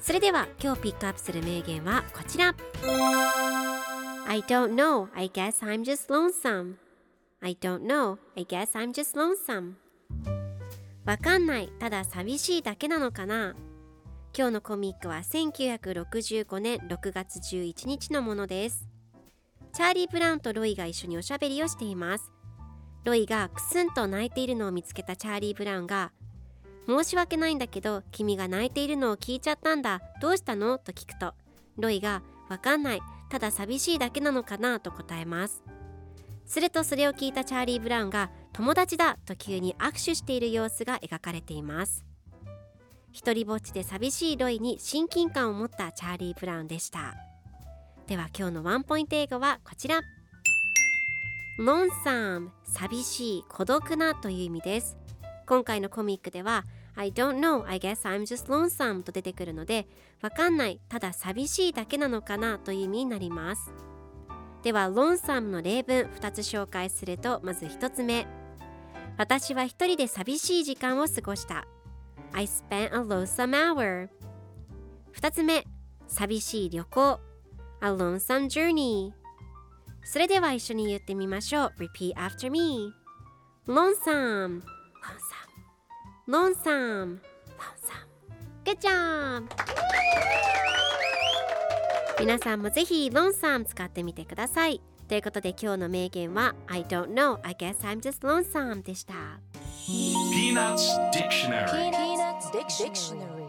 それでは今日ピックアップする名言はこちら。I don't know. I guess I'm just lonesome. I don't know. I guess I'm just lonesome. わかんない。ただ寂しいだけなのかな？今日のコミックは1965年6月11日のものです。チャーリー・ブラウンとロイが一緒におしゃべりをしています。ロイがクスンと泣いているのを見つけたチャーリー・ブラウンが申し訳ないんだけど君が泣いているのを聞いちゃったんだ。どうしたの？と聞くとロイがわかんない。ただ寂しいだけなのかな？と答えます。するとそれを聞いたチャーリー・ブラウンが友達だ！と急に握手している様子が描かれています。一人ぼっちで寂しいロイに親近感を持ったチャーリー・ブラウンでした。では今日のワンポイント英語はこちら。lonesome 寂しい孤独なという意味です。今回のコミックでは I don't know, I guess I'm just lonesome と出てくるのでわかんない、ただ寂しいだけなのかなという意味になります。では lonesome の例文2つ紹介するとまず1つ目。私は一人で寂しい時間を過ごした。I spent a lonesome hour 2つ目。寂しい旅行。A lonesome journey それでは一緒に言ってみましょう。Repeat after me Lonesome ノンさん、ノンさん、グッジョーン。さんもぜひロンさん使ってみてください。ということで今日の名言は I don't know, I guess I'm just lonesome でした。ピーナッツ・ディクショナリー。